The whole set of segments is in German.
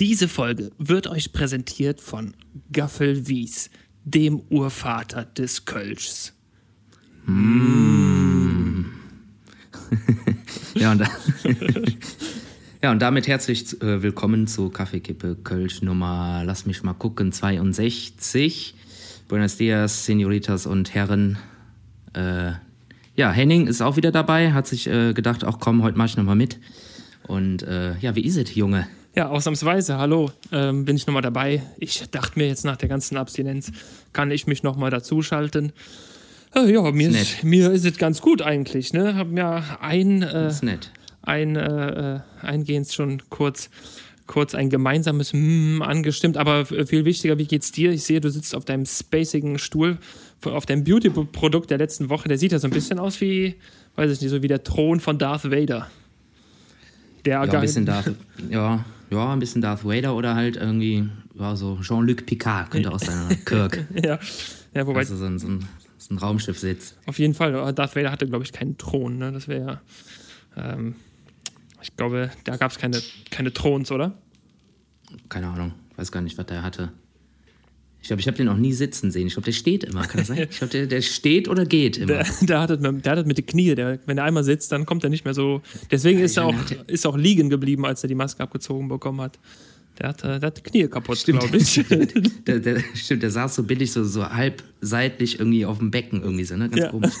Diese Folge wird euch präsentiert von Gaffel Wies, dem Urvater des Kölschs. Ja, und, ja, und damit herzlich äh, willkommen zu Kaffeekippe Kölsch Nummer, lass mich mal gucken, 62. Buenos dias, Senoritas und Herren. Äh, ja, Henning ist auch wieder dabei, hat sich äh, gedacht, auch komm, heute mach ich nochmal mit. Und äh, ja, wie ist es, Junge? Ja, ausnahmsweise, hallo, ähm, bin ich nochmal dabei. Ich dachte mir jetzt nach der ganzen Abstinenz, kann ich mich nochmal dazuschalten. Äh, ja, mir Ist ist, mir ist es ganz gut eigentlich. Ne? Hab mir ein, äh, ein äh, äh, eingehend schon kurz, kurz ein gemeinsames mm angestimmt. Aber viel wichtiger, wie geht's dir? Ich sehe, du sitzt auf deinem spacigen Stuhl, auf deinem Beauty-Produkt der letzten Woche. Der sieht ja so ein bisschen aus wie, weiß ich nicht, so wie der Thron von Darth Vader. Der Ja, ein bisschen Darth, ja, ja, ein bisschen Darth Vader oder halt irgendwie, ja, so Jean-Luc Picard könnte aus seiner Kirk. ja, ja, wobei Also so ein, so ein, so ein Raumschiff sitzt. Auf jeden Fall. Darth Vader hatte, glaube ich, keinen Thron. Ne? Das wäre ja. Ähm, ich glaube, da gab es keine, keine Throns, oder? Keine Ahnung, weiß gar nicht, was der hatte. Ich glaube, ich habe den noch nie sitzen sehen. Ich glaube, der steht immer. Kann das sein? Ich glaube, der, der steht oder geht immer. Der, der, hat das mit, der hat das mit den Knie. Der, wenn er einmal sitzt, dann kommt er nicht mehr so. Deswegen ist er auch, hat ist auch liegen geblieben, als er die Maske abgezogen bekommen hat. Der hat, äh, der hat die Knie kaputt, Stimmt, glaube ich. der, der, stimmt, der saß so billig, so, so halb seitlich irgendwie auf dem Becken irgendwie so, ne? Ganz Ja. komisch.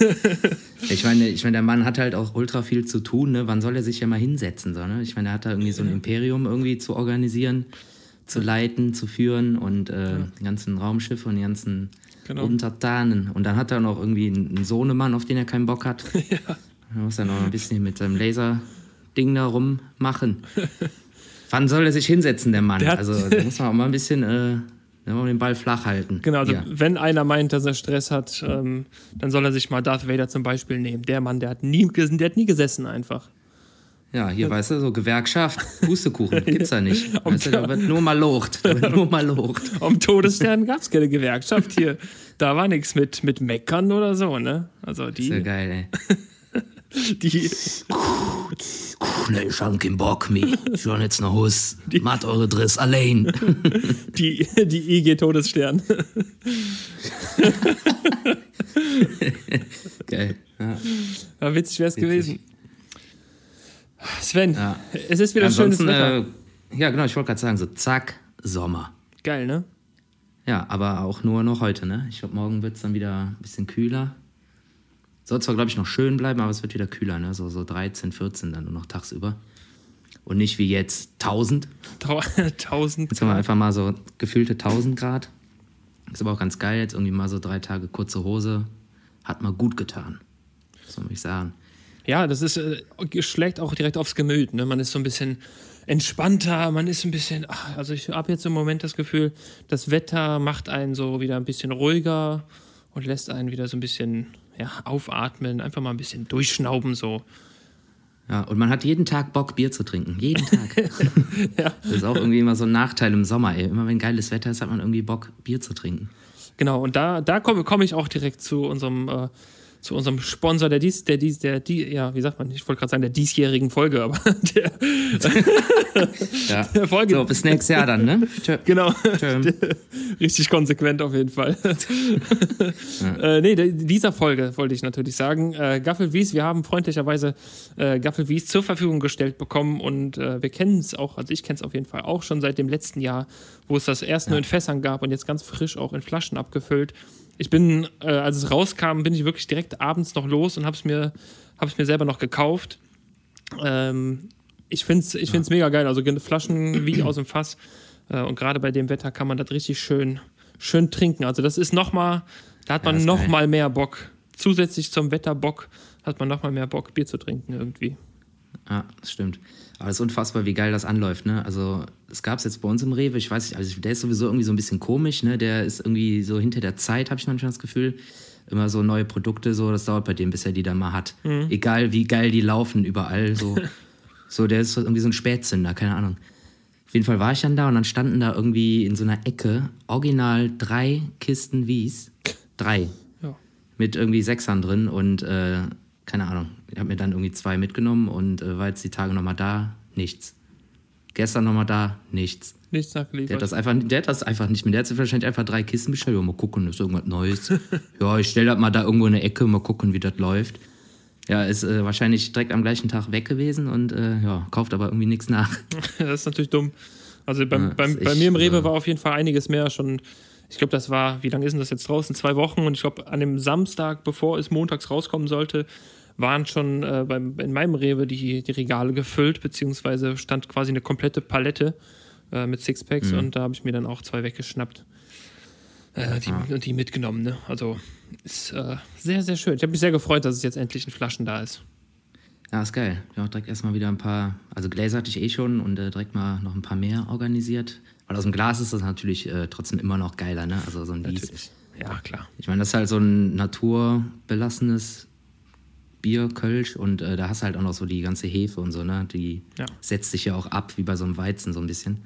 Ich meine, ich meine, der Mann hat halt auch ultra viel zu tun, ne? Wann soll er sich ja mal hinsetzen, so, ne? Ich meine, er hat da irgendwie so ein Imperium irgendwie zu organisieren, zu leiten, zu führen und äh, die ganzen Raumschiffe und die ganzen Genau. Untertanen. Und dann hat er noch irgendwie einen Sohnemann, auf den er keinen Bock hat. Da muss er noch ein bisschen mit seinem Laser-Ding da rummachen. Wann soll er sich hinsetzen, der Mann? Der also da muss man auch mal ein bisschen äh, den Ball flach halten. Genau, also Ja. wenn einer meint, dass er Stress hat, ähm, dann soll er sich mal Darth Vader zum Beispiel nehmen. Der Mann, der hat nie, der hat nie gesessen einfach. Ja, hier, weißt du, so Gewerkschaft, Pustekuchen, gibt's da nicht. Weißt du, da wird nur mal locht. Da wird nur mal locht. Am Todesstern gab es keine Gewerkschaft hier. Da war nichts mit, mit Meckern oder so, ne? Also die, Sehr geil, ey. die, Ne, ich hab keinen Bock mehr. Ich will jetzt nach Hus. Macht eure Driss allein. die, die IG Todesstern. Geil. Ja. Ja, witzig wäre es gewesen. Sven, Ja. es ist wieder schönes Ansonsten, Wetter. äh, ja, genau, ich wollte gerade sagen, so zack, Sommer. Geil, ne? Ja, aber auch nur noch heute, ne? Ich glaube, morgen wird es dann wieder ein bisschen kühler. Soll zwar, glaube ich, noch schön bleiben, aber es wird wieder kühler, ne? So, so 13, 14 dann nur noch tagsüber. Und nicht wie jetzt 1000. Tau- 1000. Jetzt haben wir einfach mal so gefühlte 1000 Grad. Ist aber auch ganz geil, jetzt irgendwie mal so drei Tage kurze Hose. Hat mal gut getan. So muss ich sagen. Ja, das ist, äh, schlägt auch direkt aufs Gemüt. Ne? Man ist so ein bisschen entspannter, man ist ein bisschen, ach, also ich habe jetzt im Moment das Gefühl, das Wetter macht einen so wieder ein bisschen ruhiger und lässt einen wieder so ein bisschen ja, aufatmen, einfach mal ein bisschen durchschnauben so. Ja, und man hat jeden Tag Bock, Bier zu trinken. Jeden Tag. Ja. Das ist auch irgendwie immer so ein Nachteil im Sommer, ey. Immer wenn geiles Wetter ist, hat man irgendwie Bock, Bier zu trinken. Genau, und da, da komme komm ich auch direkt zu unserem, äh, zu unserem Sponsor der dies, der dies, der die, ja, wie sagt man, ich wollte gerade sagen, der diesjährigen Folge, aber der, Ja. der Folge. So, bis nächstes Jahr dann, ne? Tschö. Genau. Tschö. Richtig konsequent auf jeden Fall. äh, nee, dieser Folge wollte ich natürlich sagen. Äh, Gaffel Wies, wir haben freundlicherweise äh, Gaffel Wies zur Verfügung gestellt bekommen und äh, wir kennen es auch, also ich kenne es auf jeden Fall auch schon seit dem letzten Jahr, wo es das erst nur in Fässern gab und jetzt ganz frisch auch in Flaschen abgefüllt. Ich bin, äh, als es rauskam, bin ich wirklich direkt abends noch los und habe es mir, hab's mir selber noch gekauft. Ähm, ich finde es ich find's mega geil. Also Flaschen wie aus dem Fass. Äh, und gerade bei dem Wetter kann man das richtig schön, schön trinken. Also das ist nochmal, da hat man ist noch geil. mal mehr Bock. Zusätzlich zum Wetterbock hat man noch mal mehr Bock, Bier zu trinken irgendwie. Ja, das stimmt. Aber es ist unfassbar, wie geil das anläuft, ne? Also, es gab es jetzt bei uns im Rewe, ich weiß nicht, also der ist sowieso irgendwie so ein bisschen komisch, ne? Der ist irgendwie so hinter der Zeit, habe ich manchmal das Gefühl. Immer so neue Produkte, so, das dauert bei dem, bis er die dann mal hat. Egal wie geil die laufen, überall, so. so, der ist irgendwie so ein Spätzünder, keine Ahnung. Auf jeden Fall war ich dann da und dann standen da irgendwie in so einer Ecke original drei Kisten Wies. Drei. Ja. Mit irgendwie Sechsern drin und äh, keine Ahnung. Ich habe mir dann irgendwie zwei mitgenommen und äh, war jetzt die Tage nochmal da, nichts. Gestern nochmal da, nichts. Nichts nachgeliefert. Der hat das einfach, der hat das einfach nicht mehr. Der hat sich wahrscheinlich einfach drei Kisten bestellt. Ja, mal gucken, ist irgendwas Neues. ja, ich stelle das mal da irgendwo in eine Ecke, mal gucken, wie das läuft. Ja, ist äh, wahrscheinlich direkt am gleichen Tag weg gewesen und äh, ja, kauft aber irgendwie nichts nach. das ist natürlich dumm. Also beim, Ja, beim, ist bei echt, mir im Rewe äh, war auf jeden Fall einiges mehr schon. Ich glaube, das war, wie lange ist denn das jetzt draußen? Zwei Wochen. Und ich glaube, an dem Samstag, bevor es montags rauskommen sollte, waren schon äh, beim, in meinem Rewe die, die Regale gefüllt, beziehungsweise stand quasi eine komplette Palette äh, mit Sixpacks Mhm. und da habe ich mir dann auch zwei weggeschnappt. Äh, die, Und die mitgenommen, ne? Also ist äh, sehr, sehr schön. Ich habe mich sehr gefreut, dass es jetzt endlich in Flaschen da ist. Ja, ist geil. Ich habe auch direkt erstmal wieder ein paar, also Gläser hatte ich eh schon und äh, direkt mal noch ein paar mehr organisiert. Weil aus dem Glas ist das natürlich äh, trotzdem immer noch geiler, ne? Also so ein Wies. Ja, klar. Ich meine, das ist halt so ein naturbelassenes Bier, Kölsch und äh, da hast du halt auch noch so die ganze Hefe und so, ne? Die Ja. setzt sich ja auch ab, wie bei so einem Weizen so ein bisschen.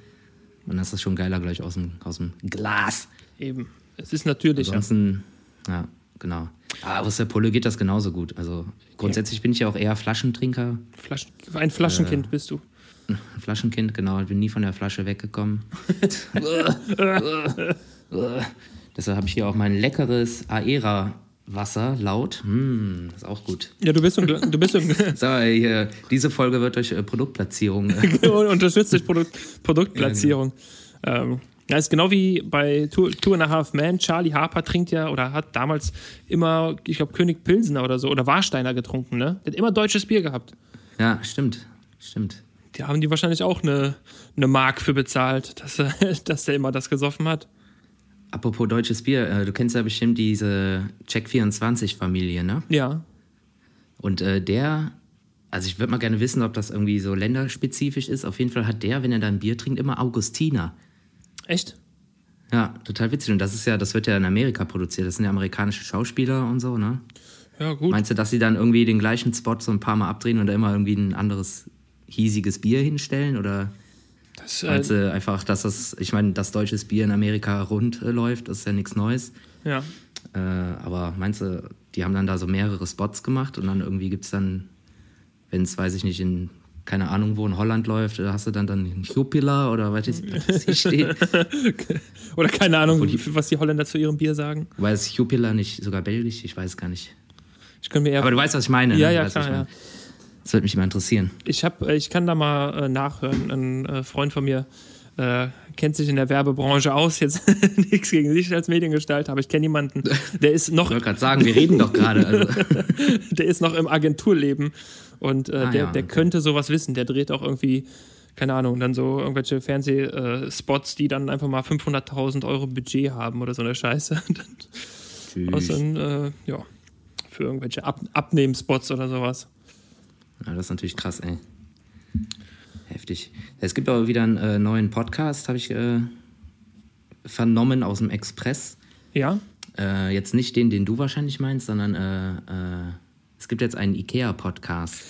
Und das ist schon geiler gleich aus dem, aus dem Glas. Eben. Es ist natürlich. Ansonsten, ja, genau. Aber aus der Pulle geht das genauso gut. Also grundsätzlich bin ich ja auch eher Flaschentrinker, Flaschen, ein Flaschenkind bist du. ein Flaschenkind, genau. Ich bin nie von der Flasche weggekommen. Deshalb habe ich hier auch mein leckeres Aera-Wasser, laut. Mm, ist auch gut. Ja, du bist so ein, du bist so So, hier, diese Folge wird durch äh, Produktplatzierung. Äh, unterstützt durch Produkt, Produktplatzierung. Ähm, ja, ist genau wie bei Two, Two and a Half Men. Charlie Harper trinkt ja oder hat damals immer, ich glaube, König Pilsener oder so oder Warsteiner getrunken, ne? Der hat immer deutsches Bier gehabt. ja, stimmt. Stimmt. Die haben die wahrscheinlich auch eine, eine Mark für bezahlt, dass er, dass der immer das gesoffen hat. Apropos deutsches Bier, äh, du kennst ja bestimmt diese Check24-Familie, ne? Ja. Und äh, der, also ich würde mal gerne wissen, ob das irgendwie so länderspezifisch ist. Auf jeden Fall hat der, wenn er da ein Bier trinkt, immer Augustiner. Echt? Ja, total witzig. Und das ist ja, das wird ja in Amerika produziert. Das sind ja amerikanische Schauspieler und so, ne? Ja, gut. Meinst du, dass sie dann irgendwie den gleichen Spot so ein paar Mal abdrehen und da immer irgendwie ein anderes hiesiges Bier hinstellen? Oder Das, meinst äh, du einfach, dass das, ich meine, dass deutsches Bier in Amerika rund äh, läuft, ist ja nichts Neues. ja. Äh, aber meinst du, die haben dann da so mehrere Spots gemacht und dann irgendwie gibt es dann, wenn es, weiß ich nicht, in keine Ahnung wo in Holland läuft, da hast du dann dann einen Jupiler oder was ist- was hier steht. Oder keine Ahnung, was die Holländer zu ihrem Bier sagen. Ist Jupiler nicht sogar belgisch? Ich weiß gar nicht. Ich könnte mir eher Aber du weißt, was ich meine. Ja, ne? ja, weißt, was klar, ich meine. Das würde mich mal interessieren. Ich, hab, äh, ich kann da mal äh, nachhören. Ein äh, Freund von mir äh, kennt sich in der Werbebranche aus. Jetzt nichts gegen sich als Mediengestalt, aber ich kenne jemanden, der ist noch, Ich wollte gerade sagen, wir reden doch gerade. Also. der ist noch im Agenturleben und äh, Ah, der, ja, der okay. könnte sowas wissen. Der dreht auch irgendwie, keine Ahnung, dann so irgendwelche Fernsehspots, die dann einfach mal 500.000 Euro Budget haben oder so eine Scheiße. Aus äh, ja, für irgendwelche Ab Abnehmspots oder sowas. Ja, das ist natürlich krass, ey. Heftig. Es gibt aber wieder einen äh, neuen Podcast, habe ich äh, vernommen aus dem Express. Ja? Äh, jetzt nicht den, den du wahrscheinlich meinst, sondern äh, äh, es gibt jetzt einen IKEA-Podcast.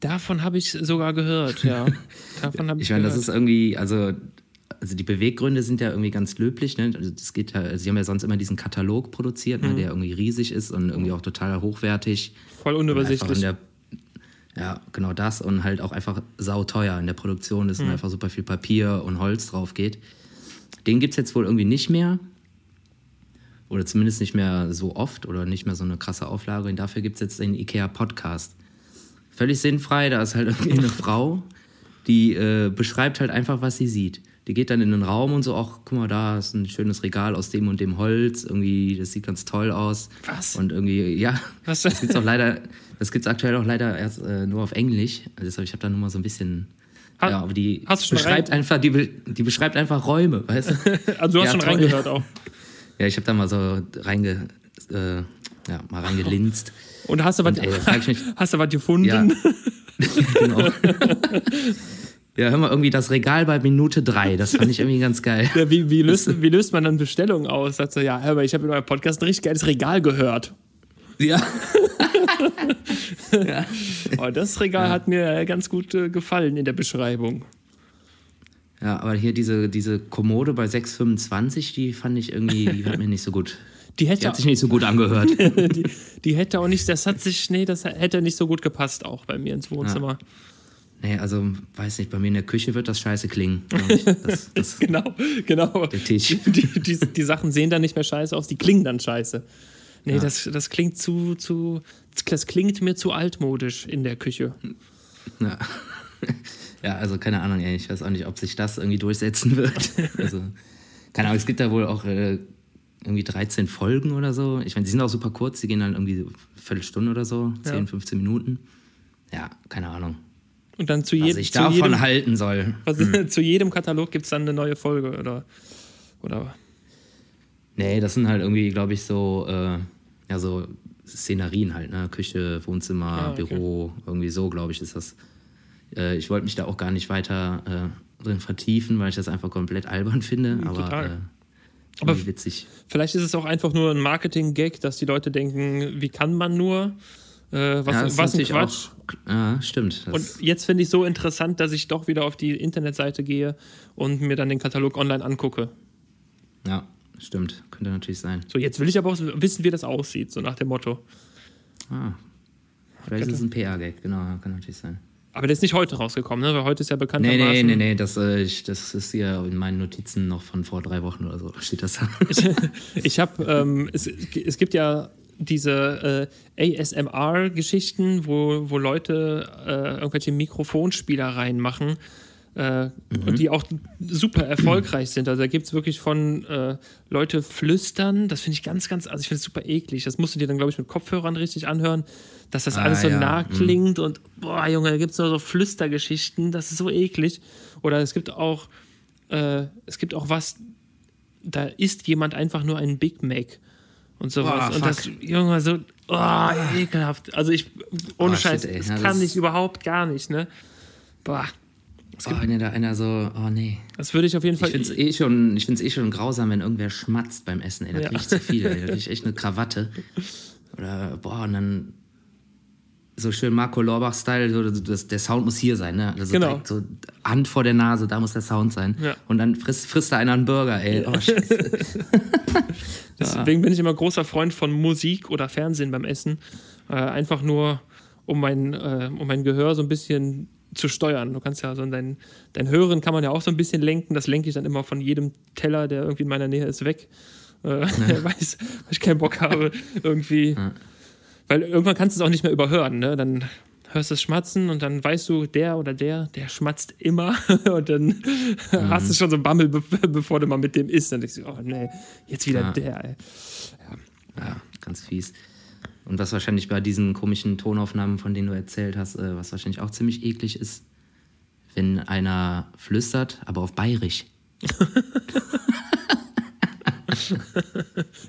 Davon habe ich sogar gehört, ja. Davon habe ich, Ich meine, das ist irgendwie, also, also die Beweggründe sind ja irgendwie ganz löblich. Ne? Also das geht ja, sie haben ja sonst immer diesen Katalog produziert, Mhm. ne, der irgendwie riesig ist und irgendwie auch total hochwertig. voll unübersichtlich. in der, ja, genau das und halt auch einfach sauteuer in der Produktion ist und einfach super viel Papier und Holz drauf geht. Den gibt es jetzt wohl irgendwie nicht mehr. Oder zumindest nicht mehr so oft oder nicht mehr so eine krasse Auflage. Und dafür gibt es jetzt den IKEA-Podcast. Völlig sinnfrei, da ist halt irgendwie eine Frau, die äh, beschreibt halt einfach, was sie sieht. Die geht dann in den Raum und so, ach, guck mal, da ist ein schönes Regal aus dem und dem Holz. Irgendwie, das sieht ganz toll aus. Was? Und irgendwie, ja, Was? das gibt's auch leider, das gibt's aktuell auch leider erst äh, nur auf Englisch. Also deshalb, ich habe da nur mal so ein bisschen. Ha- ja, aber die hast du schon beschreibt einfach, die, die beschreibt einfach Räume, weißt du? Also du hast Ja, schon toll. reingehört auch. ja, ich habe da mal so reinge, äh, ja, mal reingelinst. Und hast du was, Und, ey, hast du was gefunden? Ja. genau. Ja, hör mal, irgendwie das Regal bei Minute drei, das fand ich irgendwie ganz geil. Ja, wie, wie, löst, wie löst man dann Bestellungen aus? Sagt so, ja, aber ich habe in eurem Podcast ein richtig geiles Regal gehört. Ja. ja. Oh, das Regal hat mir ganz gut äh, gefallen in der Beschreibung. Ja, aber hier diese, diese Kommode bei 6,25, die fand ich irgendwie, die hat mir nicht so gut. Die Die hätte, hat sich nicht so gut angehört. die, die hätte auch nicht, das hat sich, nee, das hätte nicht so gut gepasst auch bei mir ins Wohnzimmer. Nee, also weiß nicht, bei mir in der Küche wird das scheiße klingen. Das, das, Genau, genau. Der Tisch. Die, die, die Sachen sehen dann nicht mehr scheiße aus, die klingen dann scheiße. Nee, Ja. das, das klingt zu, zu, das klingt mir zu altmodisch in der Küche. ja. ja, also keine Ahnung, ey. ich weiß auch nicht, ob sich das irgendwie durchsetzen wird. Also, keine Ahnung, es gibt da wohl auch äh, irgendwie 13 Folgen oder so. Ich meine, die sind auch super kurz, die gehen dann irgendwie eine Viertelstunde oder so, 10, Ja. 15 Minuten. Ja, keine Ahnung. Und dann zu, Was jedem ich zu davon jedem, halten soll. was, zu jedem Katalog gibt es dann eine neue Folge oder, oder Nee, das sind halt irgendwie, glaube ich, so, äh, ja, so Szenerien halt, ne? Küche, Wohnzimmer, Ah, okay. Büro, irgendwie so, glaube ich, ist das. Äh, ich wollte mich da auch gar nicht weiter äh, drin vertiefen, weil ich das einfach komplett albern finde, aber, total. äh, Aber witzig. Vielleicht ist es auch einfach nur ein Marketing-Gag, dass die Leute denken, wie kann man nur? Äh, was Ja, das was ein Quatsch. Auch, ja, stimmt. Und jetzt finde ich so interessant, dass ich doch wieder auf die Internetseite gehe und mir dann den Katalog online angucke. ja, stimmt. Könnte natürlich sein. So, jetzt will ich aber auch wissen, wie das aussieht, so nach dem Motto. Ah, vielleicht ist es ein PR-Gag, genau, ja, kann natürlich sein. Aber der ist nicht heute rausgekommen, ne? weil heute ist ja bekannt. Nee, nee, nee, nee, das, äh, ich, das ist hier in meinen Notizen noch von vor drei Wochen oder so, steht das da. Ich habe, ähm, es, es gibt ja diese äh, ASMR-Geschichten, wo, wo Leute äh, irgendwelche Mikrofonspielereien machen, äh, und die auch super erfolgreich sind. Also da gibt es wirklich von äh, Leute flüstern, das finde ich ganz, ganz, also ich finde es super eklig. Das musst du dir dann, glaube ich, mit Kopfhörern richtig anhören, dass das Ah, alles so ja. nah klingt und boah, Junge, da gibt es nur so Flüstergeschichten, das ist so eklig. Oder es gibt auch, äh, es gibt auch was, da isst jemand einfach nur einen Big Mac und sowas. Boah, und das. Junge, so, oh, ekelhaft. Also ich, ohne Oh, shit, Scheiß, ey. das kann das- ich überhaupt gar nicht, ne? Boah, Oh, wenn da einer so, oh nee. das würde ich auf jeden Ich Fall. finde es eh, schon- ich find's eh schon grausam, wenn irgendwer schmatzt beim Essen. Ey, da Ja. krieg ich zu viel. Ey. Da krieg ich echt eine Krawatte. Oder, boah, und dann so schön Marco Lorbach-Style, so, das, der Sound muss hier sein, ne? Also Genau. direkt so Hand vor der Nase, da muss der Sound sein. Ja. Und dann frisst, frisst da einer einen Burger, ey. Oh, scheiße. Deswegen bin ich immer großer Freund von Musik oder Fernsehen beim Essen. Äh, einfach nur, um mein, äh, um mein Gehör so ein bisschen zu steuern. Du kannst ja so dein, dein Hören kann man ja auch so ein bisschen lenken. Das lenke ich dann immer von jedem Teller, der irgendwie in meiner Nähe ist, weg. Äh, weiß, weil ich keinen Bock habe, irgendwie. Weil irgendwann kannst du es auch nicht mehr überhören. Ne? Dann hörst du es schmatzen und dann weißt du, der oder der, der schmatzt immer. und dann hast du schon so Bammel, be bevor du mal mit dem isst. Dann denkst du, oh nee, jetzt wieder Ja. der. Ey. Ja, ganz fies. Und was wahrscheinlich bei diesen komischen Tonaufnahmen, von denen du erzählt hast, äh, was wahrscheinlich auch ziemlich eklig ist, wenn einer flüstert, aber auf Bayerisch.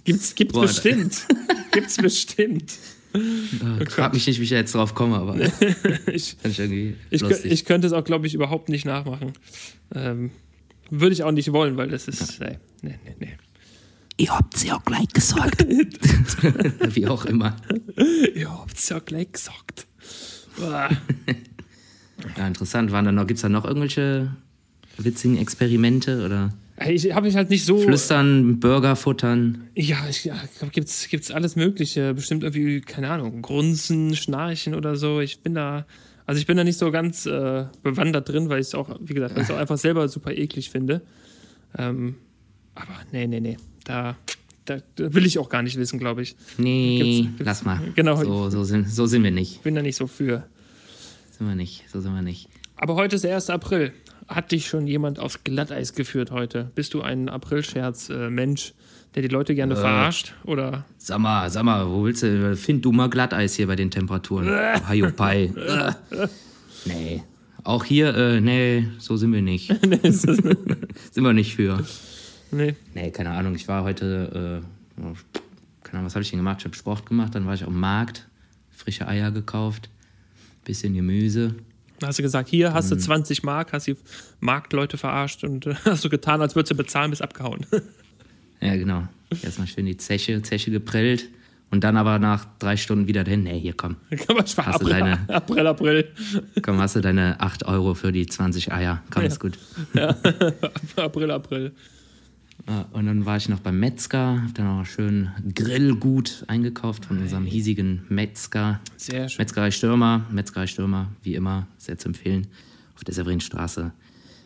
Gibt's, gibt's Boah, bestimmt. gibt's bestimmt. Ich frag mich nicht, wie ich jetzt drauf komme, aber Ich, ich irgendwie ich, ich könnte es auch, glaube ich, überhaupt nicht nachmachen. Ähm, würde ich auch nicht wollen, weil das ist. Nee, nee, nee, nee. Ihr habt's ja gleich gesagt. wie auch immer. Ihr habt's ja gleich gesagt. Ja, interessant. Waren da noch, gibt's da noch irgendwelche witzigen Experimente oder Ich habe mich halt nicht so. Flüstern, Burger futtern? Ja, ich ja, glaub, gibt's, gibt's alles Mögliche. Bestimmt irgendwie, keine Ahnung, Grunzen, Schnarchen oder so. Ich bin da. Also ich bin da nicht so ganz äh, bewandert drin, weil ich es auch, wie gesagt, weil ich auch einfach selber super eklig finde. Ähm, aber nee, nee, nee. Da, da, da will ich auch gar nicht wissen, glaube ich. Nee, Gibt's- gibt's- lass mal. genau. So, so, sind, so sind wir nicht. Bin da nicht so für. Sind wir nicht. So sind wir nicht. Aber heute ist der 1. April. Hat dich schon jemand aufs Glatteis geführt heute? Bist du ein Aprilscherz-Mensch, der die Leute gerne verarscht? Oder Sag mal, sag mal, wo willst du, find du mal Glatteis hier bei den Temperaturen. Haiopai. Äh. nee. Auch hier, äh, nee, so sind wir nicht. nee, sind wir nicht für. nee. Nee, keine Ahnung, ich war heute, äh, keine Ahnung, was habe ich denn gemacht? Ich habe Sport gemacht, dann war ich am Markt, frische Eier gekauft, bisschen Gemüse. Hast du gesagt, hier hast du 20 Mark, hast die Marktleute verarscht und äh, hast du getan, als würdest du bezahlen, bis abgehauen. Ja, genau. Erstmal schön die Zeche, Zeche geprellt und dann aber nach drei Stunden wieder dahin. Nee, hier komm, sparen. Hast du April, deine- April, April. komm, hast du deine 8 Euro für die 20 Eier. Komm, ist gut. April, April. Und dann war ich noch beim Metzger, hab dann auch schön Grillgut eingekauft von unserem hiesigen Metzger. Sehr schön. Metzgerei Stürmer, Metzgerei Stürmer, wie immer, sehr zu empfehlen, auf der Severinstraße.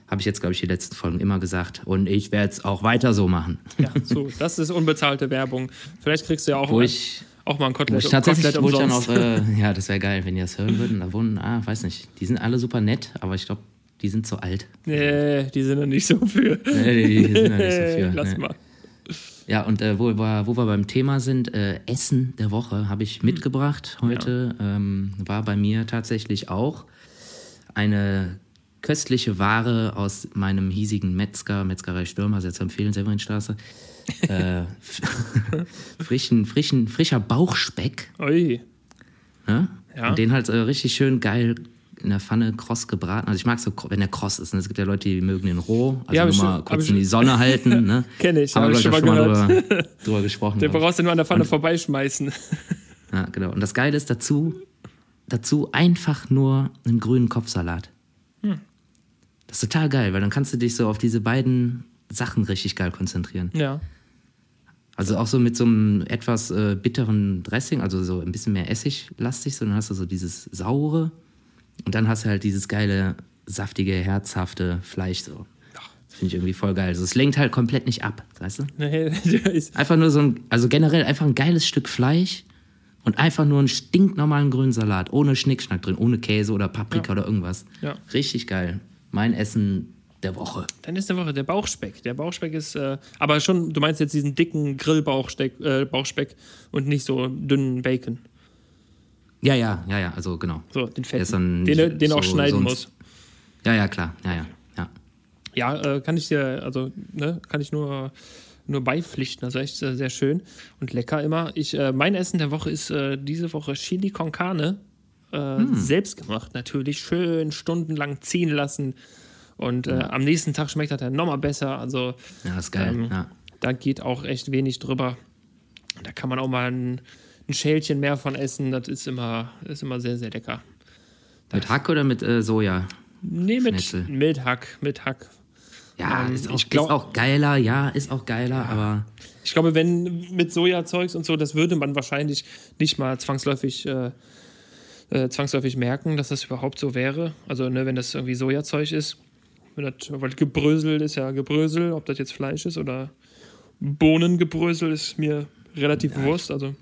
Habe ich jetzt, glaube ich, die letzten Folgen immer gesagt. Und ich werde es auch weiter so machen. Ja, so, das ist unbezahlte Werbung. Vielleicht kriegst du ja auch, Wo mal, ich, auch mal ein wo Kotelett, ich tatsächlich, Kotelett wo ich dann auch, äh, ja, das wäre geil, wenn die das hören würden. Da wohnen, ah, weiß nicht, die sind alle super nett, aber ich glaube, die sind zu alt. nee, die sind noch nicht so für. Nee, die, die sind da nicht so für. Lass nee. mal. Ja, und äh, wo, wir, wo wir beim Thema sind, äh, Essen der Woche habe ich mitgebracht heute. Ähm, war bei mir tatsächlich auch eine köstliche Ware aus meinem hiesigen Metzger, Metzgerei Stürmer, sehr zu empfehlen, Severinstraße. äh, frischen, frischen, frischer Bauchspeck. Ui. Ne? Ja. Und den halt äh, richtig schön geil in der Pfanne kross gebraten. Also ich mag so, wenn der kross ist. Ne? Es gibt ja Leute, die mögen den roh. Also Ja, nur mal schon- hab kurz in die Sonne halten. Ne? Kenn ich, Haben hab wir, ich glaub schon mal drüber, drüber gesprochen. Den brauchst du nur an der Pfanne vorbeischmeißen. Ja, genau. Und das Geile ist dazu, dazu einfach nur einen grünen Kopfsalat. Hm. Das ist total geil, weil dann kannst du dich so auf diese beiden Sachen richtig geil konzentrieren. Ja. Also auch so mit so einem etwas äh, bitteren Dressing, also so ein bisschen mehr Essiglastig, so dann hast du so dieses saure und dann hast du halt dieses geile, saftige, herzhafte Fleisch so. Das finde ich irgendwie voll geil. Also es lenkt halt komplett nicht ab, weißt du? Nee, ist, Einfach nur so ein, also generell einfach ein geiles Stück Fleisch und einfach nur einen stinknormalen grünen Salat, ohne Schnickschnack drin, ohne Käse oder Paprika oder irgendwas. Ja. Richtig geil. Mein Essen der Woche. dann ist der Woche der Bauchspeck. Der Bauchspeck ist, äh, aber schon, du meinst jetzt diesen dicken Grillbauchspeck äh, Bauchspeck und nicht so dünnen Bacon. Ja, ja, ja, ja, also genau. So, den fetten, dann den, den er auch so- schneiden sonst- muss. Ja, ja, klar. Ja, ja, ja. Ja, äh, kann ich dir, also, ne, kann ich nur, nur beipflichten. Also echt äh, sehr schön und lecker immer. Ich, äh, mein Essen der Woche ist äh, diese Woche Chili con Carne. Äh, Hm. Selbst gemacht, natürlich. Schön stundenlang ziehen lassen. Und äh, am nächsten Tag schmeckt das dann nochmal besser. Also, Ja, ist geil. Ähm, ja. da geht auch echt wenig drüber. Da kann man auch mal ein, ein Schälchen mehr von essen. Das ist immer, ist immer sehr, sehr lecker. Mit Hack oder mit äh, Soja? Nee, mit, Schnitzel. mit Hack, mit Hack. Ja, Ähm, ist, auch, glaub- ist auch geiler, ja, ist auch geiler, aber Ich glaube, wenn mit Sojazeugs und so, das würde man wahrscheinlich nicht mal zwangsläufig, äh, äh, zwangsläufig merken, dass das überhaupt so wäre. Also, ne, wenn das irgendwie Sojazeug ist. Wenn das, weil Gebrösel ist ja Gebrösel, ob das jetzt Fleisch ist oder Bohnengebrösel ist mir relativ bewusst. Also,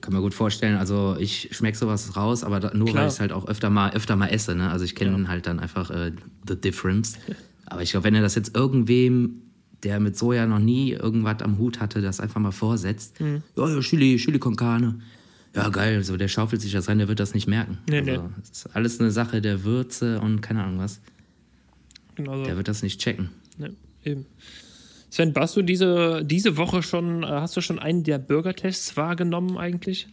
kann man gut vorstellen. Also ich schmecke sowas raus, aber nur Klar. weil ich es halt auch öfter mal, öfter mal esse. Ne? Also ich kenne halt dann einfach äh, the difference. Aber ich glaube, wenn er das jetzt irgendwem, der mit Soja noch nie irgendwas am Hut hatte, das einfach mal vorsetzt, Mhm. ja, ja, Chili, Chili con Carne. Ja, geil, so der schaufelt sich das rein, der wird das nicht merken. Nee, also, nee. Es ist alles eine Sache der Würze und keine Ahnung was. genau so. Der wird das nicht checken. Ja, eben. Sven, warst du diese, diese Woche schon, äh, hast du schon einen der Bürgertests wahrgenommen eigentlich?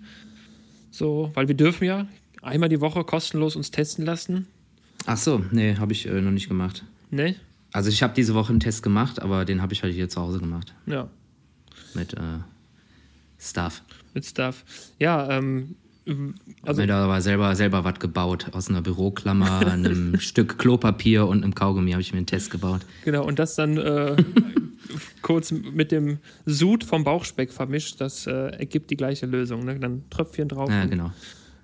So, weil wir dürfen ja einmal die Woche kostenlos uns testen lassen. Ach so, nee, habe ich äh, noch nicht gemacht. Ne? Also ich habe diese Woche einen Test gemacht, aber den habe ich halt hier zu Hause gemacht. Ja, Mit äh, Stuff. mit Stuff. Ja, ähm, Also, also mir da aber selber, selber was gebaut. Aus einer Büroklammer, einem Stück Klopapier und einem Kaugummi habe ich mir einen Test gebaut. genau, und das dann äh, kurz mit dem Sud vom Bauchspeck vermischt, das äh, ergibt die gleiche Lösung. Ne? Dann Tröpfchen drauf. Ja, genau.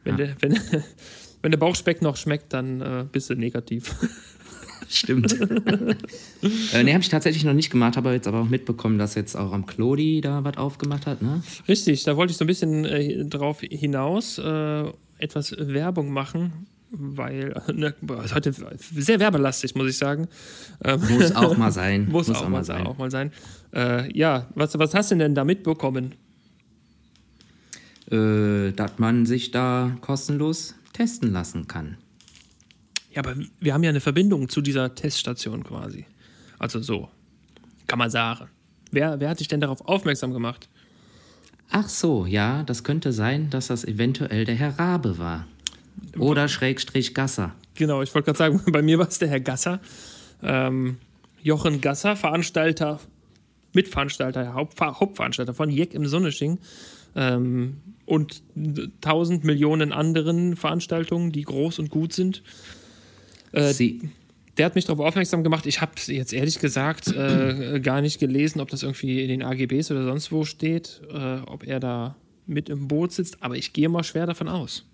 wenn, der, wenn, wenn der Bauchspeck noch schmeckt, dann äh, bist du negativ. Stimmt. äh, nee, habe ich tatsächlich noch nicht gemacht, habe jetzt aber auch mitbekommen, dass jetzt auch am Klodi da was aufgemacht hat, ne? Richtig, da wollte ich so ein bisschen äh, drauf hinaus äh, etwas Werbung machen, weil ne, ist heute sehr werbelastig, muss ich sagen. Ähm, Muss auch mal sein. muss, auch, mal sein. Auch mal sein. Äh, ja, was, was hast du denn da mitbekommen? Äh, dass man sich da kostenlos testen lassen kann. Ja, aber wir haben ja eine Verbindung zu dieser Teststation quasi. Also so, kann man sagen. Wer, wer hat dich denn darauf aufmerksam gemacht? Ach so, ja, das könnte sein, dass das eventuell der Herr Rabe war. Oder Schrägstrich Gasser. Genau, ich wollte gerade sagen, bei mir war es der Herr Gasser. Ähm, Jochen Gasser, Veranstalter, Mitveranstalter, Hauptver Hauptveranstalter von Jeck im Sonnesching ähm, und tausend Millionen anderen Veranstaltungen, die groß und gut sind. Äh, Sie. der hat mich darauf aufmerksam gemacht. Ich habe jetzt ehrlich gesagt äh, gar nicht gelesen, ob das irgendwie in den AGBs oder sonst wo steht, äh, ob er da mit im Boot sitzt, aber ich gehe mal schwer davon aus.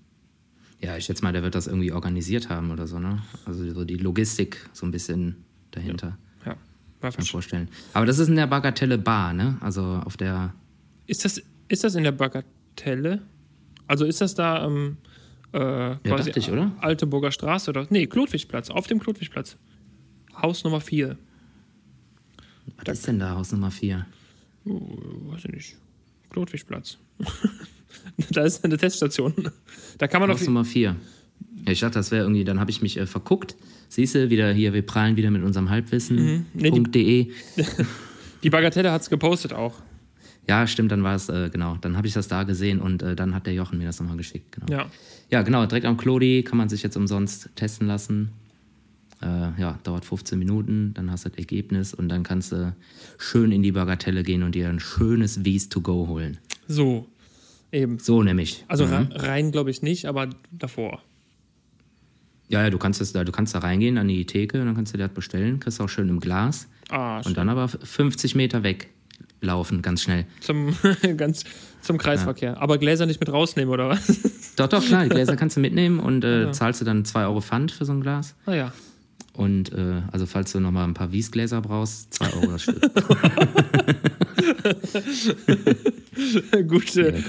Ja, ich schätze mal, der wird das irgendwie organisiert haben oder so, ne? Also so die Logistik so ein bisschen dahinter. Ja, war Kann ich mir vorstellen. Aber das ist in der Bagatelle Bar, ne? Also auf der. Ist das, ist das in der Bagatelle? Also ist das da ähm, äh, ja, dachte ich, oder? Alteburger Straße oder. Nee, Klotwigplatz, auf dem Klotwigplatz. Haus Nummer 4. Was da, ist denn da, Haus Nummer 4? Oh, weiß ich nicht. Klotwigplatz. da ist eine Teststation. Da kann man Haus Nummer 4. Ja, ich dachte, das wäre irgendwie, dann habe ich mich äh, verguckt. Siehst du, wieder hier, wir prallen wieder mit unserem Halbwissen.de. Mhm. Nee, die, die Bagatelle hat es gepostet auch. Ja, stimmt, dann war es, äh, genau. Dann habe ich das da gesehen und äh, dann hat der Jochen mir das nochmal geschickt. Genau. Ja. ja, genau, direkt am Klodi kann man sich jetzt umsonst testen lassen. Äh, ja, dauert 15 Minuten, dann hast du das Ergebnis und dann kannst du schön in die Bagatelle gehen und dir ein schönes Wies to go holen. So, eben. So nämlich. Also mhm. rein glaube ich nicht, aber davor. Ja, ja, du kannst, das, du kannst da reingehen an die Theke und dann kannst du dir das bestellen, kriegst auch schön im Glas. Ah, und dann aber 50 Meter weg laufen, ganz schnell. Zum, ganz, zum Kreisverkehr. Ja. Aber Gläser nicht mit rausnehmen, oder was? Doch, doch, klar, die Gläser kannst du mitnehmen und äh, ja. zahlst du dann 2 Euro Pfand für so ein Glas. Ah ja. Und äh, also falls du nochmal ein paar Wiesgläser brauchst, 2 Euro das Stück. Gute, nee,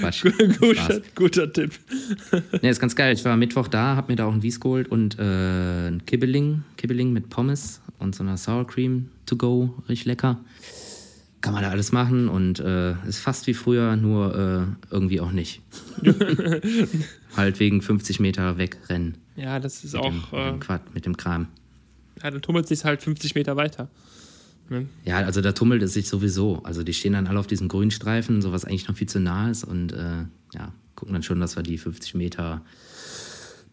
guter, guter Tipp. ne, ist ganz geil. Ich war Mittwoch da, hab mir da auch ein Wies geholt und äh, ein Kibbeling, Kibbeling mit Pommes und so einer Sour Cream to go, richtig lecker kann man da alles machen und äh, ist fast wie früher, nur äh, irgendwie auch nicht. halt wegen 50 Meter wegrennen. Ja, das ist mit auch. Dem, mit, dem äh, Quad, mit dem Kram. Ja, dann tummelt sich halt 50 Meter weiter. Ne? Ja, also da tummelt es sich sowieso. Also die stehen dann alle auf diesem Grünstreifen, so was eigentlich noch viel zu nah ist und äh, ja, gucken dann schon, dass wir die 50 Meter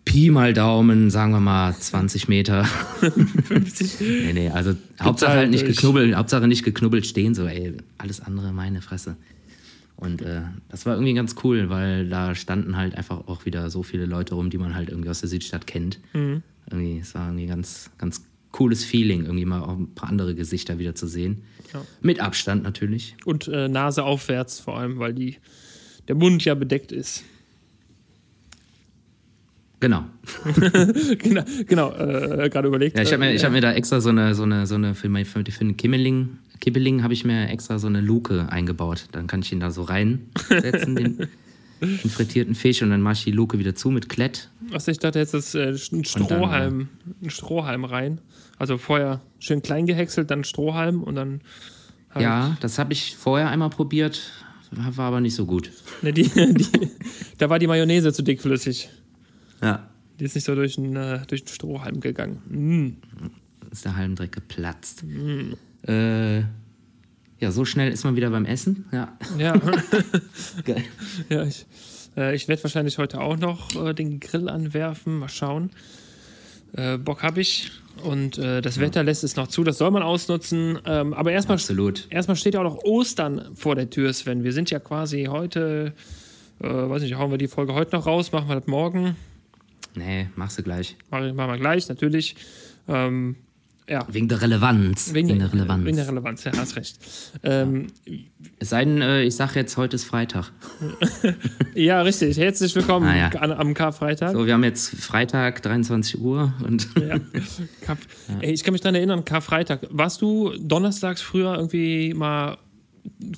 Pi mal Daumen, sagen wir mal 20 Meter. 50. nee, nee, also Hauptsache halt nicht geknubbelt, Hauptsache nicht geknubbelt stehen, so, ey, alles andere meine Fresse. Und äh, das war irgendwie ganz cool, weil da standen halt einfach auch wieder so viele Leute rum, die man halt irgendwie aus der Südstadt kennt. Mhm. Irgendwie, es war irgendwie ganz, ganz cooles Feeling, irgendwie mal auch ein paar andere Gesichter wieder zu sehen. Ja. Mit Abstand natürlich. Und äh, Nase aufwärts vor allem, weil die, der Mund ja bedeckt ist. Genau. genau, genau äh, gerade überlegt. Ja, ich habe mir, äh, hab mir da extra so eine, so eine, so eine für, mein, für, für den Kimmeling, Kibbeling habe ich mir extra so eine Luke eingebaut. Dann kann ich ihn da so reinsetzen, den, den, frittierten Fisch, und dann mache ich die Luke wieder zu mit Klett. Achso, ich dachte jetzt ist äh, ein Strohhalm, dann, ein Strohhalm rein. Also vorher schön klein gehäckselt, dann Strohhalm und dann. Halt ja, das habe ich vorher einmal probiert, war aber nicht so gut. Ne, die, die, da war die Mayonnaise zu dickflüssig. Ja. Die ist nicht so durch den, äh, durch den Strohhalm gegangen. Mm. Ist der Halm direkt geplatzt. Mm. Äh, ja, so schnell ist man wieder beim Essen. Ja. Ja. Geil. Ja, ich, äh, ich werde wahrscheinlich heute auch noch äh, den Grill anwerfen. Mal schauen. Äh, Bock habe ich. Und äh, das ja. Wetter lässt es noch zu, das soll man ausnutzen. Ähm, aber erstmal, Absolut. erstmal steht ja auch noch Ostern vor der Tür, Sven. Wir sind ja quasi heute, äh, weiß nicht, hauen wir die Folge heute noch raus, machen wir das morgen. Nee, machst du gleich. Machen wir gleich, natürlich. Ähm, ja. Wegen der Relevanz. Wegen, wegen, der Relevanz. Wegen der Relevanz, ja, hast recht. Ähm, es sei denn, äh, ich sage jetzt, heute ist Freitag. ja, richtig. Herzlich willkommen ah, ja. an, am Karfreitag. So, wir haben jetzt Freitag, 23 Uhr. Und ja. ja. Ey, ich kann mich daran erinnern, Karfreitag. Warst du donnerstags früher irgendwie mal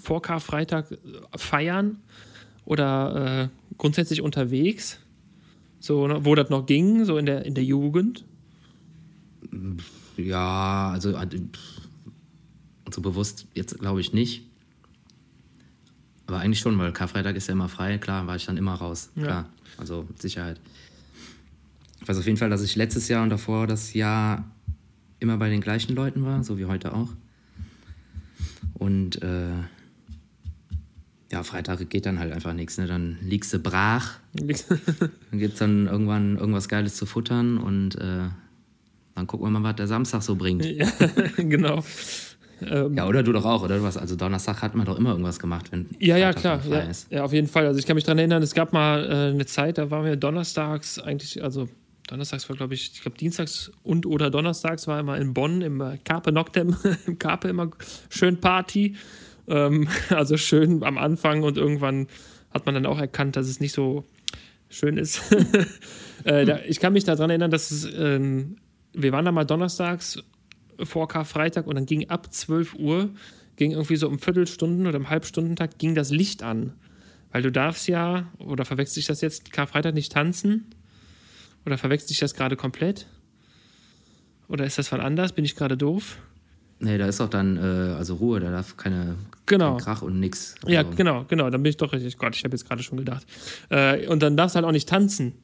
vor Karfreitag feiern oder äh, grundsätzlich unterwegs? So, ne, wo das noch ging, so in der, in der Jugend? Ja, also äh, so bewusst jetzt glaube ich nicht. Aber eigentlich schon, weil Karfreitag ist ja immer frei, klar, war ich dann immer raus. Ja. Klar, also mit Sicherheit. Ich weiß auf jeden Fall, dass ich letztes Jahr und davor das Jahr immer bei den gleichen Leuten war, so wie heute auch. Und äh, ja, Freitag geht dann halt einfach nichts. Ne? Dann liegst du brach. dann gibt es dann irgendwann irgendwas Geiles zu futtern und äh, dann gucken wir mal, was der Samstag so bringt. Ja, genau. Ähm, ja, oder du doch auch, oder was? Also Donnerstag hat man doch immer irgendwas gemacht, wenn Ja, ja, klar. Ja, ja, auf jeden Fall. Also ich kann mich daran erinnern, es gab mal äh, eine Zeit, da waren wir donnerstags eigentlich, also Donnerstags war, glaube ich, ich glaube, dienstags und oder donnerstags war immer in Bonn im äh, Carpe Noctem, im Carpe immer schön Party. Ähm, also schön am Anfang und irgendwann hat man dann auch erkannt, dass es nicht so schön ist. äh, da, ich kann mich daran erinnern, dass es, ähm, wir waren da mal donnerstags vor Karfreitag und dann ging ab 12 Uhr, ging irgendwie so um Viertelstunden oder im Halbstundentakt ging das Licht an. Weil du darfst ja, oder verwechselt sich das jetzt, Karfreitag nicht tanzen? Oder verwechselt sich das gerade komplett? Oder ist das was anders? Bin ich gerade doof? Nee, da ist auch dann äh, also Ruhe, da darf keine Genau. kein Krach und nix. Ja, Also, genau, genau. Dann bin ich doch richtig. Gott, ich habe jetzt gerade schon gedacht. Äh, und dann darfst du halt auch nicht tanzen.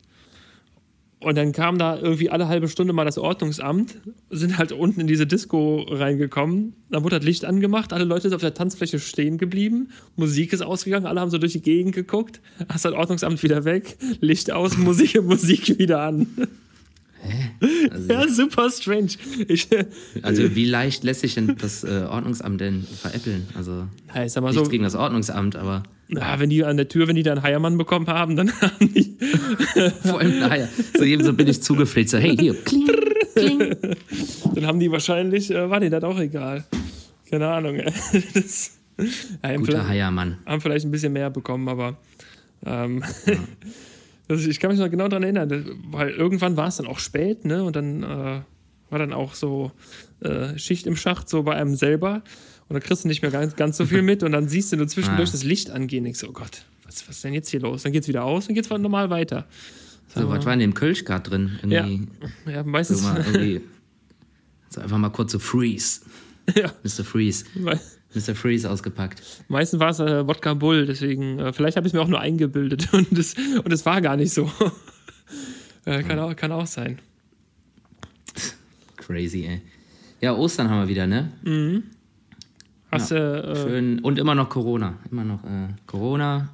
Und dann kam da irgendwie alle halbe Stunde mal das Ordnungsamt, sind halt unten in diese Disco reingekommen. Dann wurde das Licht angemacht, alle Leute sind auf der Tanzfläche stehen geblieben, Musik ist ausgegangen, alle haben so durch die Gegend geguckt, hast das Ordnungsamt wieder weg, Licht aus, Musik, Musik wieder an. Also, Ja, super strange. Ich, also wie leicht lässt sich denn das äh, Ordnungsamt denn veräppeln? Also ja, ich sag mal nichts so, gegen das Ordnungsamt, aber na, wenn die an der Tür, wenn die da einen Heiermann bekommen haben, dann haben die, vor allem naja, so jedem so bin ich zugepflegt, so hey, hier, kling, kling. dann haben die wahrscheinlich, äh, war denen das auch egal. Keine Ahnung. Das, ja, Guter vielleicht, Heiermann. haben vielleicht ein bisschen mehr bekommen, aber ähm, das, ich kann mich noch genau daran erinnern, weil irgendwann war es dann auch spät, ne? Und dann äh, war dann auch so äh, Schicht im Schacht, so bei einem selber. Und dann kriegst du nicht mehr ganz, ganz so viel mit und dann siehst du nur zwischendurch Ah. das Licht angehen. Ich so, oh Gott, was, was ist denn jetzt hier los? Dann geht's wieder aus, dann geht's normal weiter. So, was war in dem Kölsch gerade drin? Irgendwie, Ja, so meistens. mal irgendwie, so einfach mal kurz so Freeze. ja, Mr. Freeze. Mr. Freeze ausgepackt. Meistens war es äh, Wodka Bull, deswegen, äh, vielleicht habe ich es mir auch nur eingebildet und es und war gar nicht so. äh, kann, auch, kann auch sein. Crazy, ey. Ja, Ostern haben wir wieder, ne? Hast du, äh, Schön. Und immer noch Corona. Immer noch äh, Corona.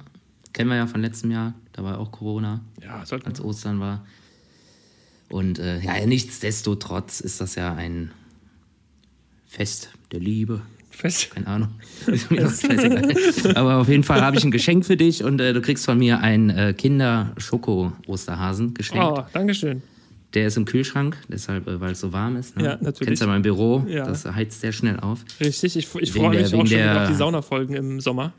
Kennen wir ja von letztem Jahr. Da war auch Corona, ja, sollten als Ostern war. Und äh, ja, nichtsdestotrotz ist das ja ein Fest der Liebe. Fest. Keine Ahnung. Ist mir doch scheißegal. Aber auf jeden Fall habe ich ein Geschenk für dich und äh, du kriegst von mir einen äh, Kinder-Schoko-Osterhasen geschenkt. Oh, Dankeschön. Der ist im Kühlschrank, deshalb, äh, weil es so warm ist. Ne? Ja, natürlich. Kennst ja mein Büro, Ja. das heizt sehr schnell auf. Richtig, ich, ich freue der- mich auch schon der- auf die Saunafolgen im Sommer.